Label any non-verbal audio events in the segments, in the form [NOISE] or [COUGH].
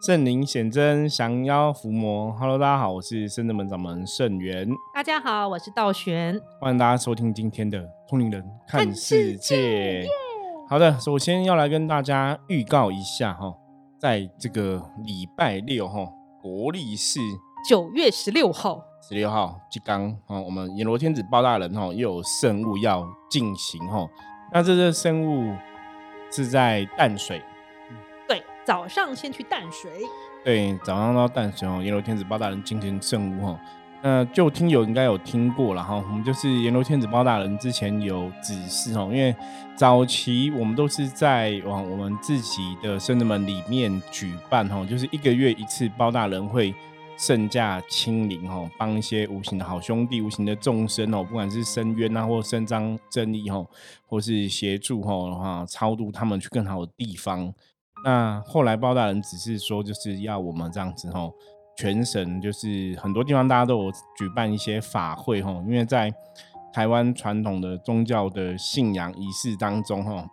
圣灵显真，降妖伏魔。Hello，大家好，我是圣真门掌门圣元。大家好，我是道玄。欢迎大家收听今天的通灵人看世界。好的，首先要来跟大家预告一下哈，在这个礼拜六哈，国历是九月十六号，十六号即刚哈，我们阎罗天子包大人哈，又有圣物要进行哈。那这个圣物是在淡水。早上先去淡水，对，早上到淡水哦。阎罗天子包大人进行圣物哈，那就听友应该有听过了哈。我们就是阎罗天子包大人之前有指示哦，因为早期我们都是在往我们自己的圣人门里面举办哈，就是一个月一次包大人会圣驾亲临哈，帮一些无形的好兄弟、无形的众生哦，不管是伸冤啊，或伸张正义哈，或是协助哈，超度他们去更好的地方。那后来包大人只是说，就是要我们这样子吼，全省就是很多地方大家都有举办一些法会吼，因为在台湾传统的宗教的信仰仪式当中吼，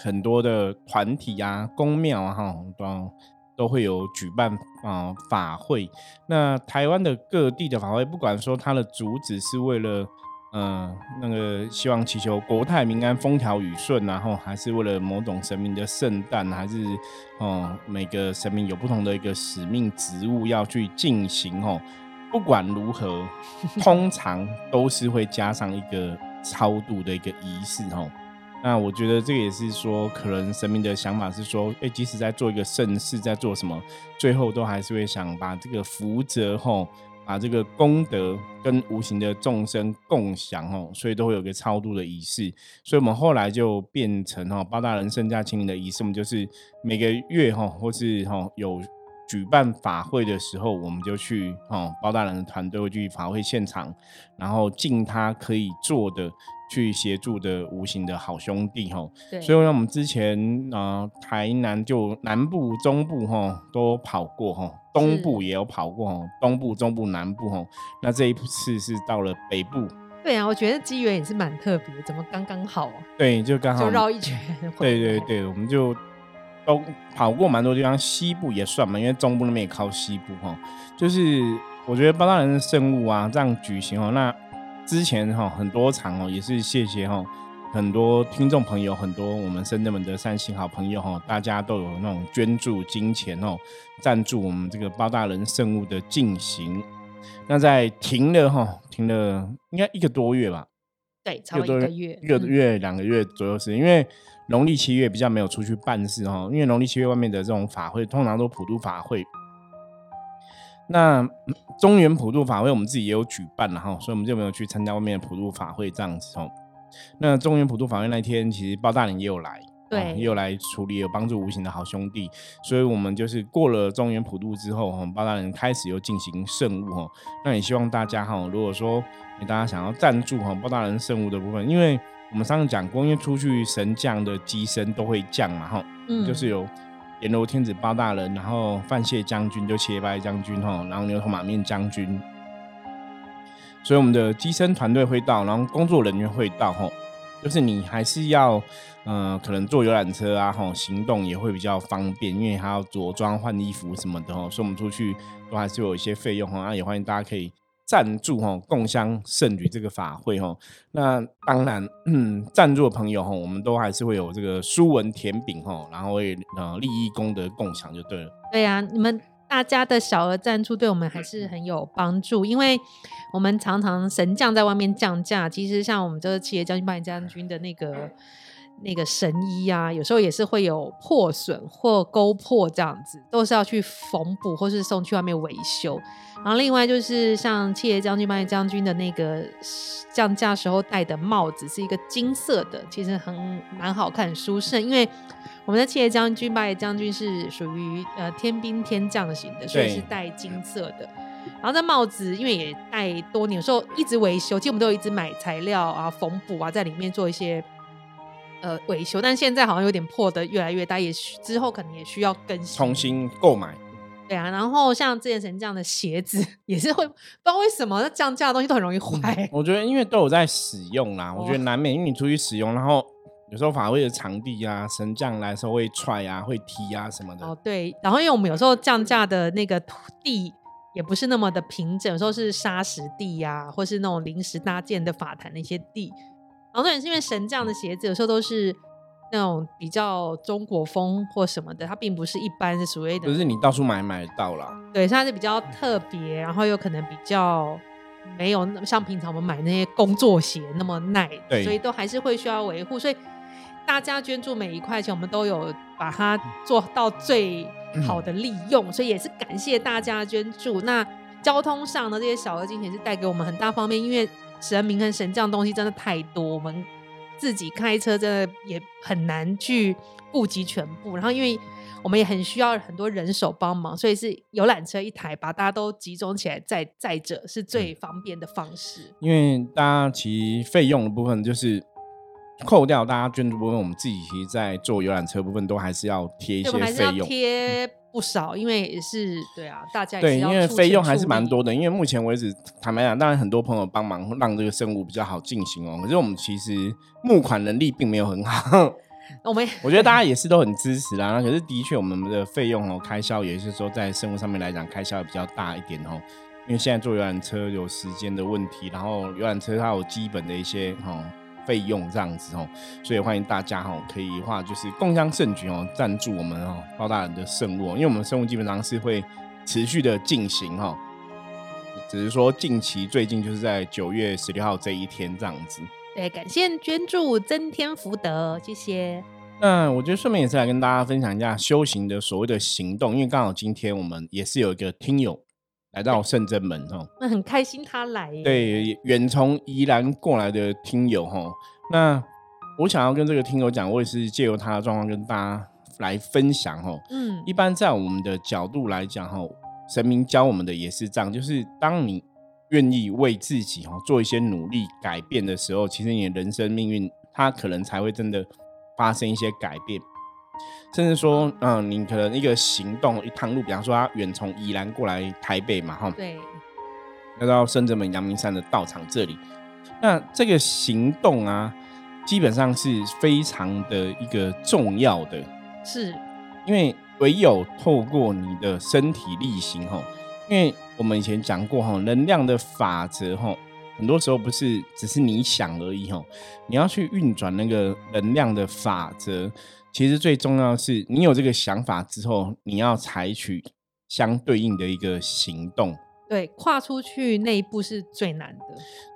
很多的团体啊、宫庙啊哈都都会有举办啊法会。那台湾的各地的法会，不管说它的主旨是为了。嗯，那个希望祈求国泰民安、风调雨顺，然后还是为了某种神明的圣诞，还是哦每个神明有不同的一个使命职务要去进行哦。不管如何，通常都是会加上一个超度的一个仪式哦。那我觉得这个也是说，可能神明的想法是说，哎，即使在做一个盛事，在做什么，最后都还是会想把这个福泽吼。把这个功德跟无形的众生共享哦，所以都会有个超度的仪式，所以我们后来就变成哈包大人圣驾亲临的仪式，我们就是每个月哈或是哈有举办法会的时候，我们就去哈包大人的团队会去法会现场，然后尽他可以做的。去协助的无形的好兄弟哈，所以呢，我们之前啊，台南就南部、中部哈都跑过哈，东部也有跑过哈，东部、中部、南部哈，那这一次是到了北部。对啊，我觉得机缘也是蛮特别，怎么刚刚好？对，就刚好就绕一圈。对对对，我们就都跑过蛮多地方，西部也算嘛，因为中部那边也靠西部哈。就是我觉得八大人的圣物啊，这样举行哦，那。之前哈很多场哦，也是谢谢哈很多听众朋友，很多我们深圳门的善心好朋友哈，大家都有那种捐助金钱哦，赞助我们这个包大人圣物的进行。那在停了哈，停了应该一个多月吧？对，差不多一个月，一个月两个月左右是因为农历七月比较没有出去办事哈，因为农历七月外面的这种法会通常都普渡法会。那中原普渡法会我们自己也有举办了哈，所以我们就没有去参加外面的普渡法会这样子哦。那中原普渡法会那天，其实包大人也有来，对，也有来处理，有帮助无形的好兄弟。所以我们就是过了中原普渡之后哈，包大人开始又进行圣物哈。那也希望大家哈，如果说大家想要赞助哈包大人圣物的部分，因为我们上次讲过，因为出去神降的机身都会降嘛哈，嗯，就是有。阎罗天子包大人，然后范谢将军就切拜将军哈，然后牛头马面将军，所以我们的机身团队会到，然后工作人员会到哈，就是你还是要，嗯，可能坐游览车啊哈，行动也会比较方便，因为还要着装换衣服什么的哈，所以我们出去都还是有一些费用哈，那也欢迎大家可以。赞助哈，共襄盛举这个法会哈。那当然，嗯，赞助的朋友哈，我们都还是会有这个书文甜饼哈，然后会呃利益功德共享就对了。对呀，你们大家的小额赞助对我们还是很有帮助，因为我们常常神将在外面降价，其实像我们这个企业将军、拜将军的那个。那个神医啊，有时候也是会有破损或勾破这样子，都是要去缝补或是送去外面维修。然后另外就是像七爷将军、八爷将军的那个降价时候戴的帽子，是一个金色的，其实很蛮好看、舒适。因为我们的七爷将军、八爷将军是属于呃天兵天将型的，所以是戴金色的。然后这帽子因为也戴多年，有时候一直维修，其实我们都有一直买材料啊、缝补啊，在里面做一些。呃，维修，但现在好像有点破的越来越大，也之后可能也需要更新，重新购买。对啊，然后像之前神这样的鞋子，[LAUGHS] 也是会不知道为什么那降价的东西都很容易坏。我觉得因为都有在使用啦，我觉得难免因为你出去使用，然后有时候法会的场地啊，神将来的时候会踹啊，会踢啊什么的。哦，对。然后因为我们有时候降价的那个土地也不是那么的平整，有时候是沙石地呀，或是那种临时搭建的法坛那些地。然后重点是因为神将的鞋子有时候都是那种比较中国风或什么的，它并不是一般是所谓的，不是你到处买买得到啦。对，它是比较特别，然后又可能比较。没有那么像平常我们买那些工作鞋那么耐，所以都还是会需要维护。所以大家捐助每一块钱，我们都有把它做到最好的利用。所以也是感谢大家捐助。那交通上的这些小额金钱是带给我们很大方便，因为神明跟神将东西真的太多，我们自己开车真的也很难去顾及全部。然后因为我们也很需要很多人手帮忙，所以是游览车一台，把大家都集中起来载载着，是最方便的方式。因为大家其实费用的部分，就是扣掉大家捐助部分，我们自己其实在做游览车部分都还是要贴一些费用，贴不少，因为也是对啊，大家对，因为费用还是蛮多的。因为目前为止，坦白讲，当然很多朋友帮忙让这个生物比较好进行哦，可是我们其实募款能力并没有很好。[LAUGHS] 我们我觉得大家 [LAUGHS] 也是都很支持啦，可是的确我们的费用哦开销，也是说在生物上面来讲开销比较大一点哦，因为现在坐游览车有时间的问题，然后游览车它有基本的一些哈费用这样子哦，所以欢迎大家哈可以话就是共襄盛举哦，赞助我们哦包大人的圣物，因为我们圣物基本上是会持续的进行哈，只是说近期最近就是在九月十六号这一天这样子。对，感谢捐助，增添福德，谢谢。那我觉得顺便也是来跟大家分享一下修行的所谓的行动，因为刚好今天我们也是有一个听友来到圣真门哦，那很开心他来。对，远从宜兰过来的听友哈，那我想要跟这个听友讲，我也是借由他的状况跟大家来分享哈。嗯，一般在我们的角度来讲哈，神明教我们的也是这样，就是当你。愿意为自己哦做一些努力改变的时候，其实你的人生命运，它可能才会真的发生一些改变。甚至说，嗯，你可能一个行动一趟路，比方说他远从宜兰过来台北嘛，哈，对，要到深圳门阳明山的道场这里，那这个行动啊，基本上是非常的一个重要的，是因为唯有透过你的身体力行，哈。因为我们以前讲过哈，能量的法则哈，很多时候不是只是你想而已哈，你要去运转那个能量的法则，其实最重要的是你有这个想法之后，你要采取相对应的一个行动。对，跨出去那一步是最难的。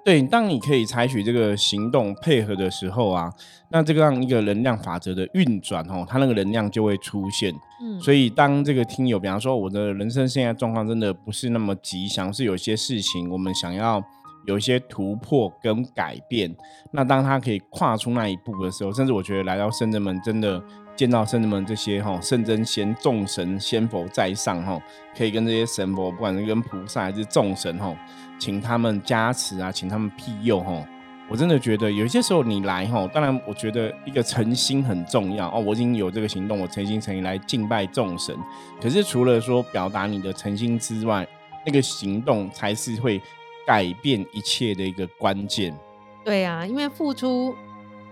对，当你可以采取这个行动配合的时候啊，那这个让一个能量法则的运转哦，它那个能量就会出现。嗯，所以当这个听友，比方说我的人生现在状况真的不是那么吉祥，是有些事情我们想要有一些突破跟改变，那当他可以跨出那一步的时候，甚至我觉得来到圣人们真的。见到圣人们这些哈圣真仙众神仙佛在上哈，可以跟这些神佛，不管是跟菩萨还是众神哈，请他们加持啊，请他们庇佑哈。我真的觉得有些时候你来哈，当然我觉得一个诚心很重要哦。我已经有这个行动，我诚心诚意来敬拜众神。可是除了说表达你的诚心之外，那个行动才是会改变一切的一个关键。对啊，因为付出。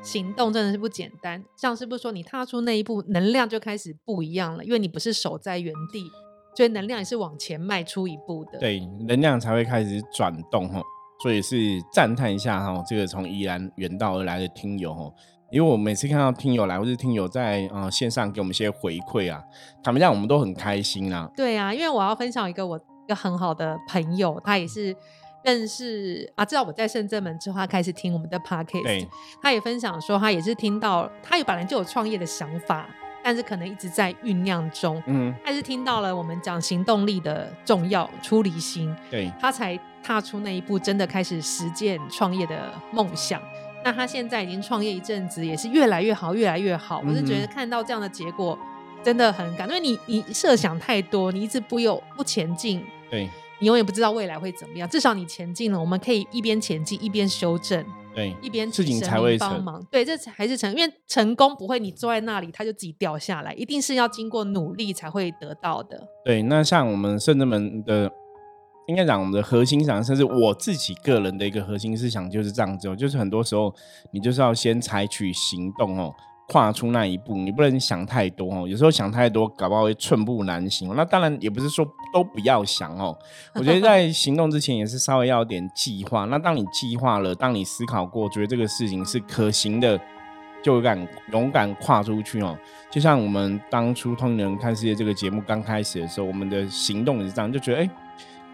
行动真的是不简单，像是不是说你踏出那一步，能量就开始不一样了？因为你不是守在原地，所以能量也是往前迈出一步的。对，能量才会开始转动哈。所以是赞叹一下哈，这个从宜兰远道而来的听友哈，因为我每次看到听友来，或是听友在啊线上给我们一些回馈啊，他们让我们都很开心啊。对啊，因为我要分享一个我一个很好的朋友，他也是。认识啊，知道我在深圳门之后，他开始听我们的 podcast。他也分享说，他也是听到，他有本来就有创业的想法，但是可能一直在酝酿中。嗯，他是听到了我们讲行动力的重要，出离心，对，他才踏出那一步，真的开始实践创业的梦想。那他现在已经创业一阵子，也是越来越好，越来越好。我是觉得看到这样的结果，真的很感动。因为你你设想太多，你一直不有不前进。对。你永远不知道未来会怎么样，至少你前进了，我们可以一边前进一边修正，对，一边事情才会帮忙，对，这才是成，因为成功不会你坐在那里它就自己掉下来，一定是要经过努力才会得到的。对，那像我们圣人门的，应该讲我们的核心思想，甚至我自己个人的一个核心思想就是这样子哦，就是很多时候你就是要先采取行动哦。跨出那一步，你不能想太多哦。有时候想太多，搞不好会寸步难行。那当然也不是说都不要想哦。[LAUGHS] 我觉得在行动之前也是稍微要有点计划。那当你计划了，当你思考过，觉得这个事情是可行的，就敢勇敢跨出去哦。就像我们当初《通灵人看世界》这个节目刚开始的时候，我们的行动也是这样，就觉得哎，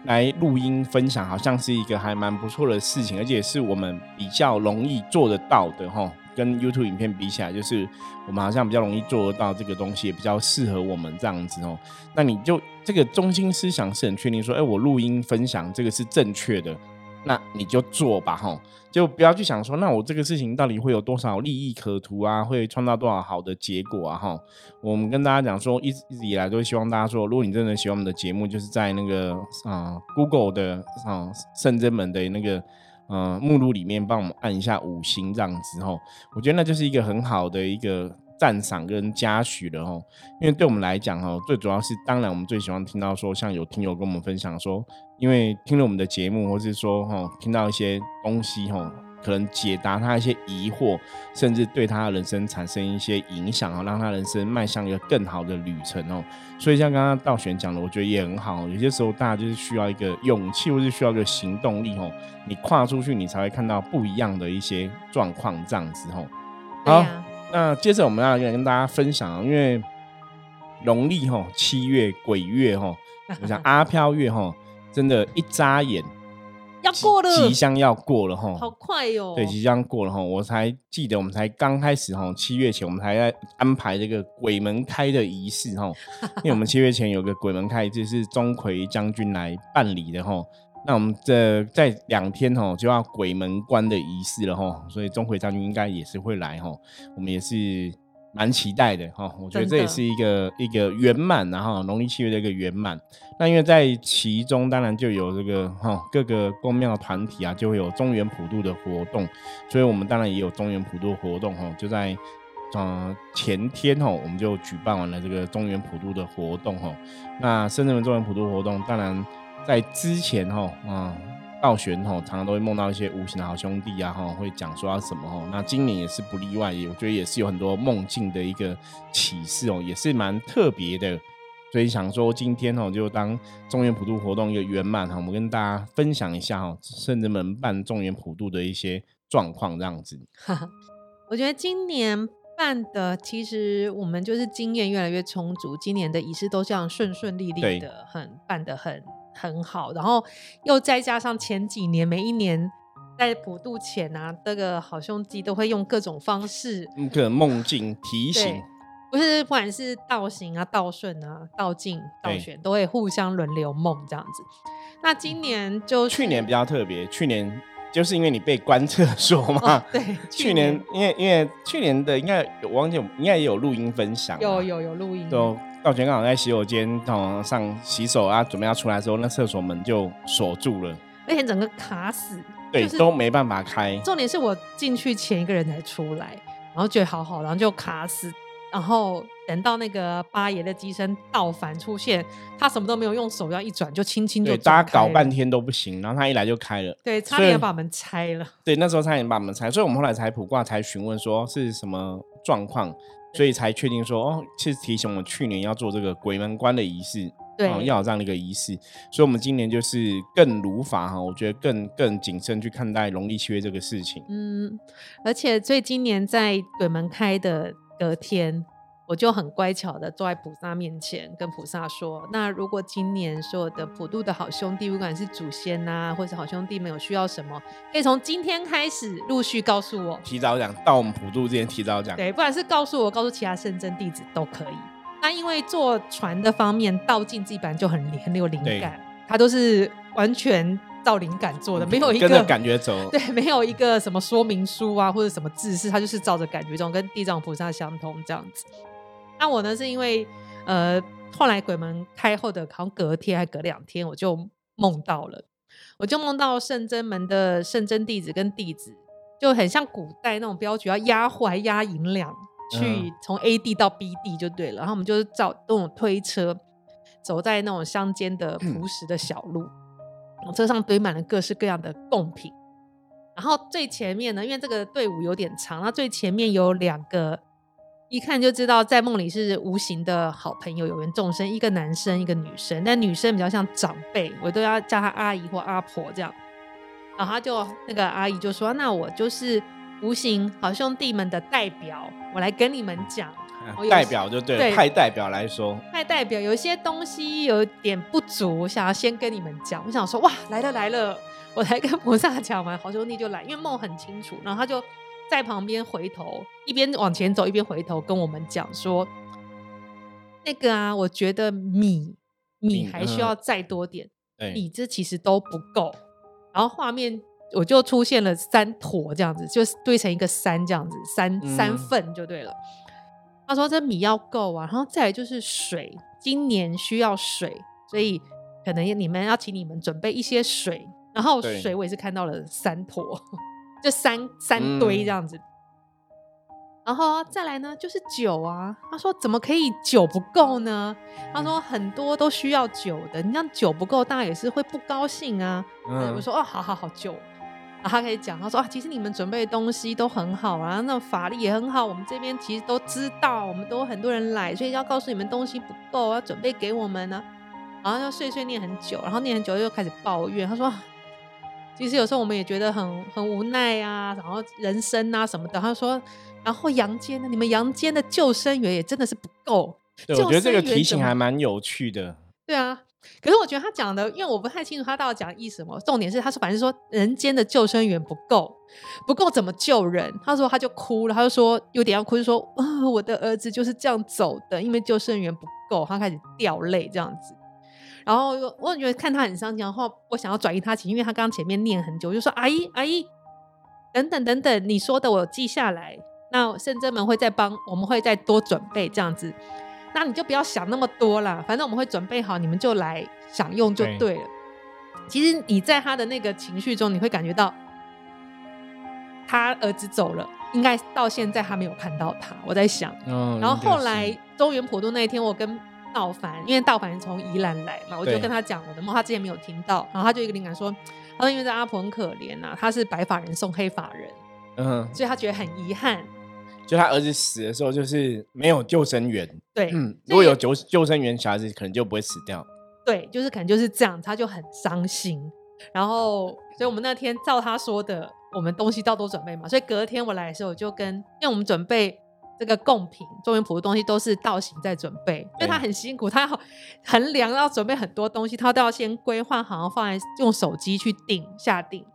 来录音分享好像是一个还蛮不错的事情，而且是我们比较容易做得到的哈。跟 YouTube 影片比起来，就是我们好像比较容易做到这个东西，也比较适合我们这样子哦。那你就这个中心思想是很确定，说，哎，我录音分享这个是正确的，那你就做吧，哈，就不要去想说，那我这个事情到底会有多少利益可图啊，会创造多少好的结果啊，哈。我们跟大家讲说，一直一直以来都希望大家说，如果你真的喜欢我们的节目，就是在那个啊 Google 的啊圣真门的那个。嗯，目录里面帮我们按一下五星这样子吼，我觉得那就是一个很好的一个赞赏跟嘉许了吼。因为对我们来讲吼，最主要是当然我们最喜欢听到说，像有听友跟我们分享说，因为听了我们的节目，或是说吼听到一些东西吼。可能解答他一些疑惑，甚至对他的人生产生一些影响啊，让他人生迈向一个更好的旅程哦。所以像刚刚道玄讲的，我觉得也很好。有些时候大家就是需要一个勇气，或是需要一个行动力哦。你跨出去，你才会看到不一样的一些状况这样子哦。好，那接着我们要跟大家分享，因为农历哈七月鬼月哈，我想阿飘月哈，真的，一眨眼。要过了，即将要过了哈，好快哟！对，即将过了哈，我才记得我们才刚开始哈，七月前我们还在安排这个鬼门开的仪式哈，[LAUGHS] 因为我们七月前有个鬼门开，就是钟馗将军来办理的哈。那我们这在两天哈就要鬼门关的仪式了哈，所以钟馗将军应该也是会来哈，我们也是。蛮期待的哈，我觉得这也是一个一个圆满，然后农历七月的一个圆满。那因为在其中，当然就有这个哈各个公庙团体啊，就会有中原普渡的活动，所以我们当然也有中原普渡活动哈。就在嗯前天哈，我们就举办完了这个中原普渡的活动哈。那深圳的中原普渡活动，当然在之前哈啊。道玄吼，常常都会梦到一些无形的好兄弟啊，哈，会讲说什么吼。那今年也是不例外，也我觉得也是有很多梦境的一个启示哦，也是蛮特别的。所以想说今天哦，就当中原普渡活动一个圆满哈，我们跟大家分享一下哈，圣人们办中原普渡的一些状况这样子。[LAUGHS] 我觉得今年办的，其实我们就是经验越来越充足，今年的仪式都这样顺顺利利的，很办的很。很好，然后又再加上前几年每一年在普渡前啊，这个好兄弟都会用各种方式，各种梦境提醒，不是不管是道行啊、道顺啊、道静、道选，都会互相轮流梦这样子。那今年就去年比较特别，去年就是因为你被关厕所嘛，对，[LAUGHS] 去年因为因为去年的应该我忘记，应该也有录音分享，有有有录音。道玄刚好在洗手间，哦，上洗手啊，准备要出来的时候，那厕所门就锁住了，而且整个卡死，对，都没办法开。重点是我进去前一个人才出来，然后觉得好好，然后就卡死，然后等到那个八爷的机身倒反出现，他什么都没有，用手要一转就轻轻就大家搞半天都不行，然后他一来就开了，对，差点把门拆了。对，那时候差点把门拆，所以我们后来才卜卦，才询问说是什么状况。所以才确定说哦，其实提醒我们去年要做这个鬼门关的仪式，对，要有这样的一个仪式。所以，我们今年就是更如法哈，我觉得更更谨慎去看待农历七月这个事情。嗯，而且，所以今年在鬼门开的隔天。我就很乖巧的坐在菩萨面前，跟菩萨说：“那如果今年所有的普渡的好兄弟，不管是祖先呐，或是好兄弟们有需要什么，可以从今天开始陆续告诉我。提早讲到我们普渡之前提早讲，对，不管是告诉我，告诉其他圣真弟子都可以。那因为坐船的方面，道静自己本来就很很有灵感，他都是完全照灵感做的，没有一个感觉走，对，没有一个什么说明书啊或者什么字式，他就是照着感觉中跟地藏菩萨相通这样子。”那我呢，是因为呃，后来鬼门开后的，好像隔天还隔两天，我就梦到了，我就梦到圣真门的圣真弟子跟弟子，就很像古代那种镖局要押货还押银两，去从 A 地到 B 地就对了。然后我们就是照那种推车，走在那种乡间的朴实的小路，车上堆满了各式各样的贡品。然后最前面呢，因为这个队伍有点长，那最前面有两个，一看就知道在梦里是无形的好朋友，有缘众生，一个男生，一个女生。但女生比较像长辈，我都要叫她阿姨或阿婆这样。然后他就那个阿姨就说：“那我就是无形好兄弟们的代表，我来跟你们讲。”代表就对，派代表来说，派代表有一些东西有点不足，想要先跟你们讲。我想说，哇，来了来了，我来跟菩萨讲完，好兄弟就来，因为梦很清楚。然后他就在旁边回头，一边往前走，一边回头跟我们讲说：“那个啊，我觉得米米还需要再多点，米这其实都不够。”然后画面我就出现了三坨这样子，就是堆成一个山这样子，三三份就对了。他说：“这米要够啊，然后再来就是水，今年需要水，所以可能你们要请你们准备一些水。然后水我也是看到了三坨，就三三堆这样子。然后再来呢，就是酒啊。他说怎么可以酒不够呢？他说很多都需要酒的，你像酒不够，大家也是会不高兴啊。我说哦，好好好，酒。”然后他可以讲，他说啊，其实你们准备的东西都很好啊，那法力也很好。我们这边其实都知道，我们都很多人来，所以要告诉你们东西不够，要准备给我们呢。然后就碎碎念很久，然后念很久又开始抱怨。他说，其实有时候我们也觉得很很无奈啊，然后人生啊什么的。他说，然后阳间呢，你们阳间的救生员也真的是不够。对，我觉得这个提醒还蛮有趣的。对啊。可是我觉得他讲的，因为我不太清楚他到底讲意思什么。重点是他说，反正说人间的救生员不够，不够怎么救人？他说他就哭了，他就说有点要哭，就说啊，我的儿子就是这样走的，因为救生员不够，他开始掉泪这样子。然后我觉得看他很伤心，然后我想要转移他情，因为他刚刚前面念很久，就说阿姨阿姨，等等等等，你说的我记下来。那圣真们会再帮，我们会再多准备这样子。那你就不要想那么多了，反正我们会准备好，你们就来享用就对了。其实你在他的那个情绪中，你会感觉到他儿子走了，应该到现在他没有看到他。我在想，然后后来中原普渡那一天，我跟道凡，因为道凡从宜兰来嘛，我就跟他讲我的梦，他之前没有听到，然后他就一个灵感说，他说因为这阿婆很可怜呐，他是白发人送黑发人，嗯，所以他觉得很遗憾。就他儿子死的时候，就是没有救生员。对，嗯，如果有救救生员，小孩子可能就不会死掉。对，就是可能就是这样，他就很伤心。然后，所以我们那天照他说的，我们东西到都准备嘛。所以隔天我来的时候，我就跟，因为我们准备这个贡品、中原普的东西都是道行在准备，因为他很辛苦，他要衡量要准备很多东西，他都要先规划好，放在用手机去定下定，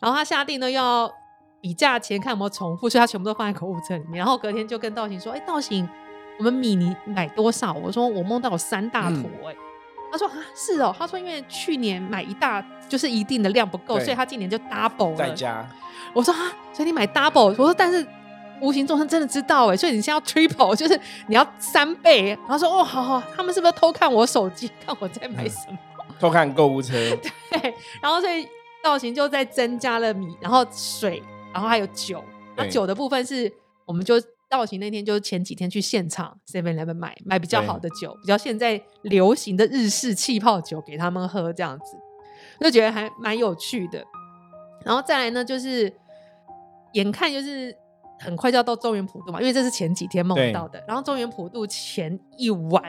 然后他下定呢要。比价钱看有没有重复，所以他全部都放在购物车里面。然后隔天就跟道行说：“哎，道行，我们米你买多少？”我说：“我梦到有三大坨。”哎，他说：“啊，是哦。”他说：“因为去年买一大就是一定的量不够，所以他今年就 double 了。”在家。我说：“啊，所以你买 double？” 我说：“但是无形众生真的知道哎，所以你现在要 triple，就是你要三倍。”然后说：“哦，好好，他们是不是偷看我手机，看我在买什么？偷看购物车。[LAUGHS] ”对，然后所以造型就在增加了米，然后水。然后还有酒，那酒的部分是，我们就造型那天就前几天去现场 Seven Eleven 买买比较好的酒，比较现在流行的日式气泡酒给他们喝，这样子就觉得还蛮有趣的。然后再来呢，就是眼看就是很快就要到中原普渡嘛，因为这是前几天梦到的。然后中原普渡前一晚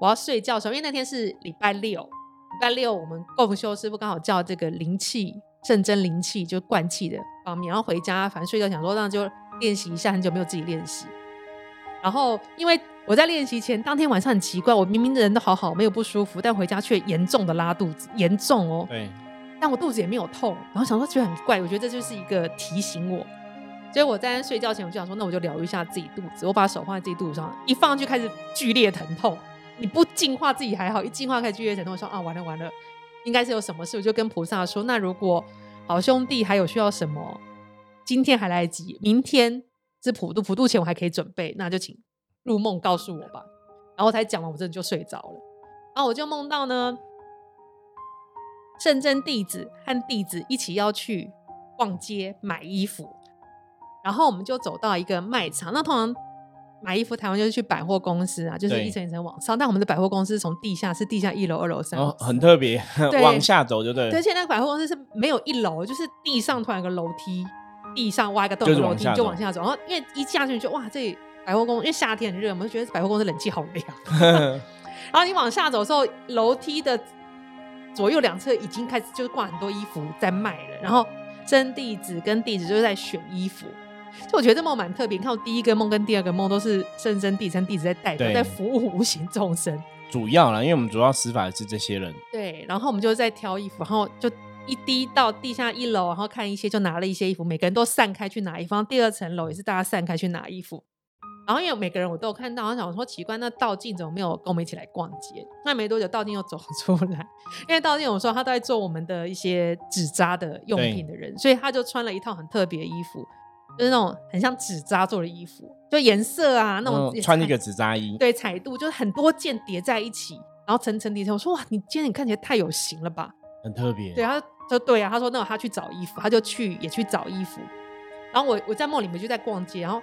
我要睡觉的时候，因为那天是礼拜六，礼拜六我们共修师傅刚好叫这个灵气。圣真灵气就灌气的方面，然后回家反正睡觉想说那就练习一下，很久没有自己练习。然后因为我在练习前当天晚上很奇怪，我明明人都好好，没有不舒服，但回家却严重的拉肚子，严重哦。对。但我肚子也没有痛，然后想说觉得很怪，我觉得这就是一个提醒我。所以我在睡觉前我就想说，那我就疗愈一下自己肚子，我把手放在自己肚子上，一放就开始剧烈疼痛。你不净化自己还好，一净化开始剧烈疼痛，我说啊完了完了。应该是有什么事，我就跟菩萨说：“那如果好兄弟还有需要什么，今天还来得及，明天是普渡，普渡前我还可以准备，那就请入梦告诉我吧。”然后才讲完，我真的就睡着了。然后我就梦到呢，圣真弟子和弟子一起要去逛街买衣服，然后我们就走到一个卖场。那通常买衣服，台湾就是去百货公司啊，就是一层一层往上。但我们的百货公司从地下是地下一楼、二楼、三楼哦，，很特别，对往下走就对了而。且那个百货公司是没有一楼，就是地上突然有个楼梯，地上挖一个洞，就是楼梯就往下走往下走。然后因为一下去就哇，这里百货公司因为夏天很热，我们就觉得百货公司冷气好凉。[LAUGHS] 然后你往下走的时候，楼梯的左右两侧已经开始就是挂很多衣服在卖了，然后真地址跟地址就是在选衣服。就我觉得这梦蛮特别，你看我第一个梦跟第二个梦都是圣真弟跟弟子在代表，对在服务无形众生。主要啦，因为我们主要施法是这些人，对，然后我们就在挑衣服，然后就一滴到地下一楼，然后看一些就拿了一些衣服，每个人都散开去拿衣服。然后第二层楼也是大家散开去拿衣服。然后因为每个人我都有看到，我想说奇怪，那道静怎么没有跟我们一起来逛街？那没多久，道静又走出来，因为道静我说他都在做我们的一些纸扎的用品的人，所以他就穿了一套很特别的衣服，就是那种很像纸扎做的衣服，就颜色啊那种嗯穿一个纸扎衣，对彩度，就是很多件叠在一起，然后层层叠层。我说哇，你今天你看起来太有型了吧？很特别。对，他说对啊，他说那他去找衣服，他就去也去找衣服。然后我我在梦里面就在逛街，然后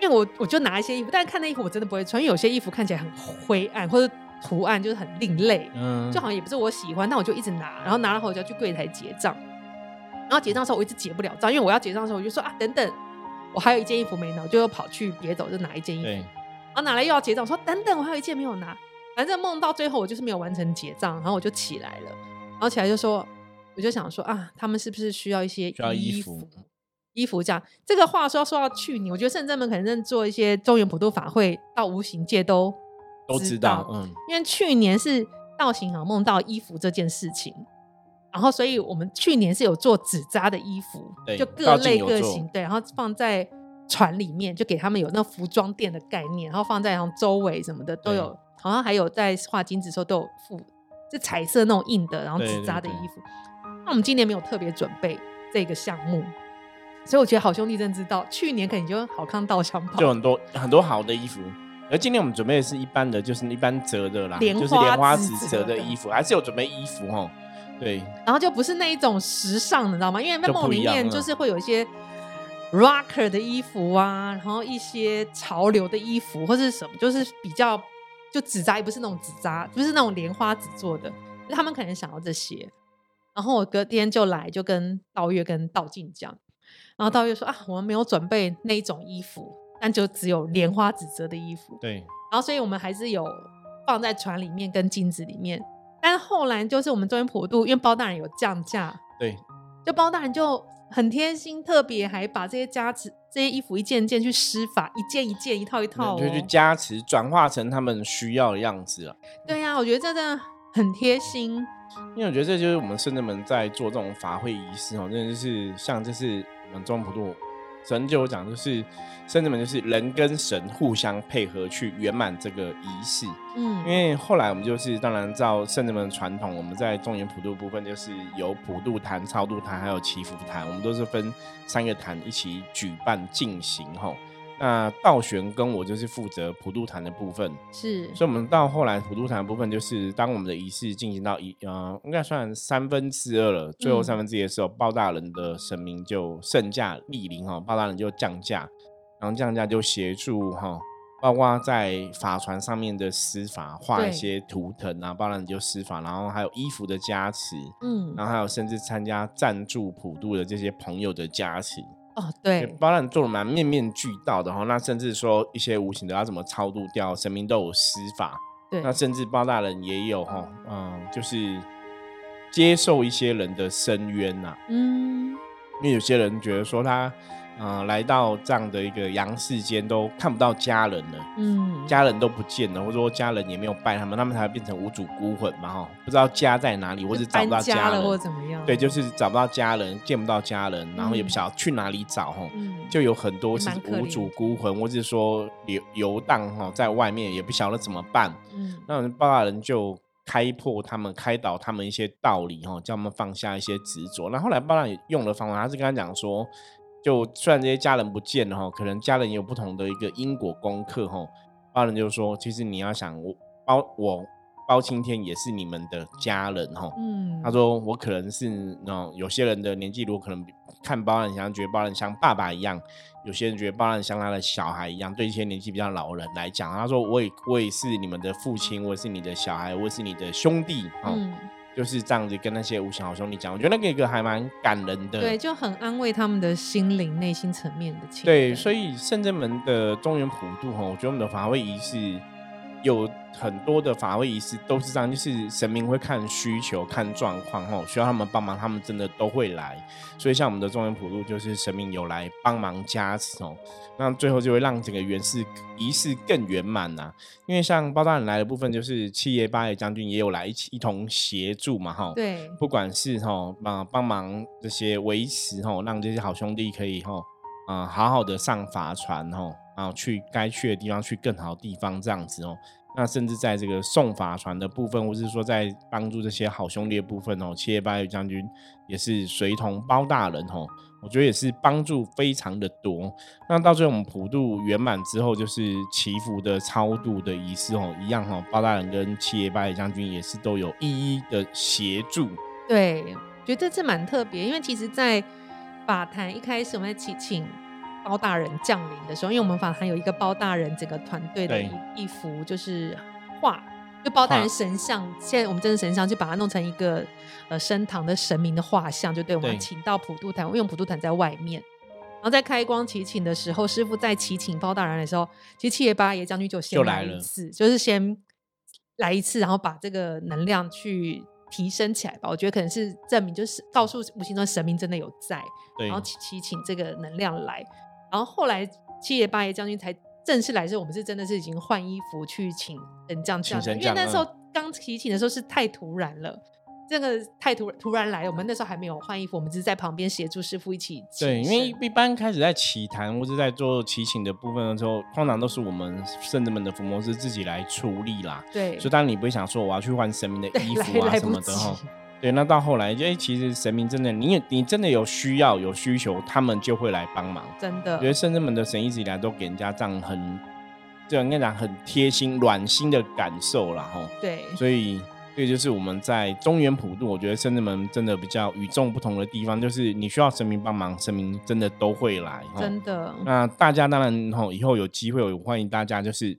因为我我就拿一些衣服，但是看那衣服我真的不会穿，因为有些衣服看起来很灰暗或者图案就是很另类，嗯，就好像也不是我喜欢，但我就一直拿，然后拿了后我就要去柜台结账。然后结账的时候我一直结不了账，因为我要结账的时候我就说啊等等，我还有一件衣服没拿，我就又跑去别走就拿一件衣服。然后拿来又要结账，我说等等，我还有一件没有拿。反正梦到最后，我就是没有完成结账，然后我就起来了，然后起来就说，我就想说啊，他们是不是需要一些衣衣服衣服这样，这个话说要说到去年，我觉得圣真们可能在做一些中原普渡法会到无形界都都知道，嗯，因为去年是道行好梦到衣服这件事情，然后所以我们去年是有做纸扎的衣服，对就各类各型，对，然后放在船里面，就给他们有那服装店的概念，然后放在然后周围什么的都有，好像还有在画金子的时候都有附，就彩色那种印的，然后对纸扎的衣服。那我们今年没有特别准备这个项目。所以我觉得好兄弟真知道，去年可能就好康道相跑，就很多很多好的衣服。而今天我们准备的是一般的，就是一般折的啦，莲就是花莲花纸纸折的折的衣服，还是有准备衣服哦。对，然后就不是那一种时尚的，你知道吗？因为在梦里面就是会有一些 rocker 的衣服啊，然后一些潮流的衣服或是什么，就是比较就纸扎，也不是那种纸扎，不是那种莲花纸做的，他们可能想要这些。然后我隔天就来，就跟道月跟道静讲，然后道月说啊，我们没有准备那一种衣服，但就只有莲花纸折的衣服。对，然后所以我们还是有放在船里面跟镜子里面。但是后来就是我们中间普渡，因为包大人有降价，对，就包大人就很贴心，特别还把这些加持这些衣服一件一件去施法，一件一件一套一套、哦。就去加持，转化成他们需要的样子了。对呀、我觉得这真的很贴心。因为我觉得这就是我们圣人们在做这种法会仪式哦，真的就是像这是我们中普渡神就有讲，就是圣人们就是人跟神互相配合去圆满这个仪式。嗯因，为后来我们就是当然照圣人们的传统，我们在中原普渡部分就是有普渡坛、超度坛还有祈福坛，我们都是分三个坛一起举办进行吼。那道玄跟我就是负责普渡坛的部分，是。所以我们到后来普渡坛的部分，就是当我们的仪式进行到一呃，应该算三分之二了，最后嗯。三分之一的时候，包大人的神明就圣驾莅临哈，包大人就降价，然后降价就协助哈，包括在法船上面的施法，画一些图腾啊，包大人就施法，然后还有衣服的加持，嗯。然后还有甚至参加赞助普渡的这些朋友的加持，哦对，对包然做的蛮面面俱到的哈。那甚至说一些无形的要怎么超度掉，神明都有施法。对那甚至包大人也有哈，嗯，就是接受一些人的深渊呐、嗯因为有些人觉得说他，嗯、来到这样的一个阳世间都看不到家人了。嗯家人都不见了，或者说家人也没有拜他们，他们才会变成无主孤魂嘛哈，不知道家在哪里，或者找不到搬家家人，了或者怎么样？对，就是找不到家人，见不到家人，然后也不嗯晓得去哪里找哈。嗯就有很多是无主孤魂，或者是说游游荡哈，在外面也不晓得怎么办。嗯那我们包大人就开破他们，开导他们一些道理哈，叫他们放下一些执着。那后来包大人也用的方法，他是跟他讲说，就虽然这些家人不见了哈，可能家人也有不同的一个因果功课哈。包大人就说，其实你要想我包我包包青天也是你们的家人哈。嗯，他说我可能是那有些人的年纪，如果可能看包人像，觉得包大人像爸爸一样；有些人觉得包大人像他的小孩一样。对一些年纪比较老人来讲，他说我也我也是你们的父亲，我也是你的小孩，我也是你的兄弟哦。就是这样子跟那些无形好兄弟讲，我觉得那个一个还蛮感人的，对，就很安慰他们的心灵、内心层面的情。对，所以圣真门的中原普渡哈，我觉得我们的法会仪式。有很多的法会仪式都是这样，就是神明会看需求、看状况，吼，需要他们帮忙，他们真的都会来。所以像我们的中原普渡，就是神明有来帮忙加持哦，那最后就会让整个圆式仪式更圆满呐。因为像包大人来的部分，就是七爷八爷将军也有来一起一同协助嘛，哈。对。不管是哈帮帮忙这些维持吼，让这些好兄弟可以吼啊好好的上法船吼。啊，去该去的地方，去更好的地方，这样子哦。那甚至在这个送法船的部分，或是说在帮助这些好兄弟的部分哦，七爷八爷将军也是随同包大人哦。我觉得也是帮助非常的多。那到最后我们普渡圆满之后，就是祈福的超度的仪式哦，一样哈。包大人跟七爷八爷将军也是都有一一的协助。对，觉得这次蛮特别，因为其实，在法坛一开始我们在祈请。包大人降临的时候，因为我们法坛有一个包大人整个团队的一一幅就是画，就包大人神像。现在我们真的神像就把它弄成一个呃升堂的神明的画像，就对我们请到普渡坛，我用普渡坛在外面，然后在开光祈请的时候，师傅在祈请包大人的时候，其实七爷八爷将军就先来一次，就是先来一次，然后把这个能量去提升起来吧。我觉得可能是证明，就是告诉无形中神明真的有在，然后祈祈请这个能量来。然后后来七爷八爷将军才正式来时，我们是真的是已经换衣服去请神将降因为那时候刚提请的时候是太突然了，这个太突突然来，我们那时候还没有换衣服，我们只是在旁边协助师傅一起。对，因为一般开始在祈坛或者在做祈请的部分的时候，通常都是我们圣人们的伏魔师自己来处理啦。对，所以当然你不会想说我要去换神明的衣服啊什么的哈。对，那到后来，就哎，其实神明真的，你也你真的有需要、有需求，他们就会来帮忙。真的，觉得圣人们的神一直以来都给人家这样很，这样应该讲很贴心、暖心的感受了哈。对，所以这就是我们在中原普渡，我觉得圣人们真的比较与众不同的地方，就是你需要神明帮忙，神明真的都会来。真的。那大家当然哈，以后有机会，我欢迎大家就是。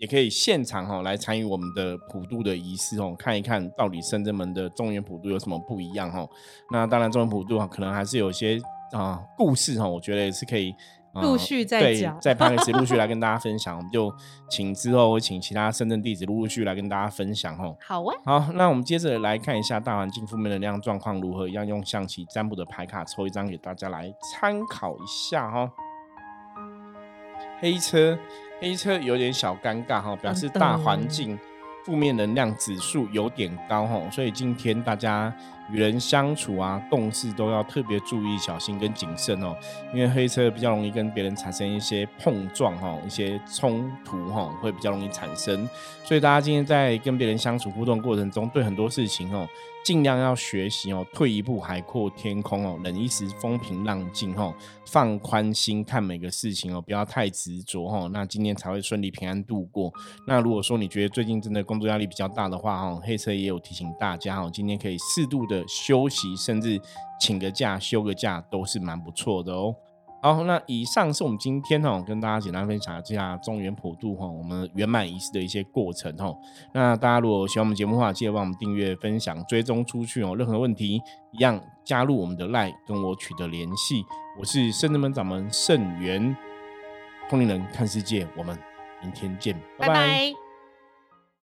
也可以现场哈来参与我们的普渡的仪式哦，看一看到底深圳门的中原普渡有什么不一样哈。那当然中原普渡可能还是有些啊故事哈，我觉得也是可以陆续再讲，在拍个时陆续来跟大家分享。我们就请之后会请其他深圳弟子陆陆续来跟大家分享哦。好啊，好，那我们接着来看一下大环境负面能量状况如何，一样用象棋占卜的牌卡抽一张给大家来参考一下哈。黑车。黑车有点小尴尬哈，表示大环境负面能量指数有点高哈，所以今天大家与人相处啊、共事都要特别注意、小心跟谨慎哦，因为黑车比较容易跟别人产生一些碰撞哈、一些冲突哈，会比较容易产生，所以大家今天在跟别人相处互动过程中，对很多事情哦。尽量要学习哦，退一步海阔天空哦，忍一时风平浪静哦，放宽心看每个事情哦，不要太执着哦，那今天才会顺利平安度过。那如果说你觉得最近真的工作压力比较大的话哦，黑车也有提醒大家哦，今天可以适度的休息，甚至请个假、休个假都是蛮不错的哦。好，那以上是我们今天哈跟大家简单分享一下中原普渡哈我们圆满仪式的一些过程哈。那大家如果喜欢我们节目的话，记得帮我们订阅、分享、追踪出去哦。任何问题一样加入我们的 LINE 跟我取得联系。我是圣人门掌门圣元，通灵人看世界，我们明天见，拜拜。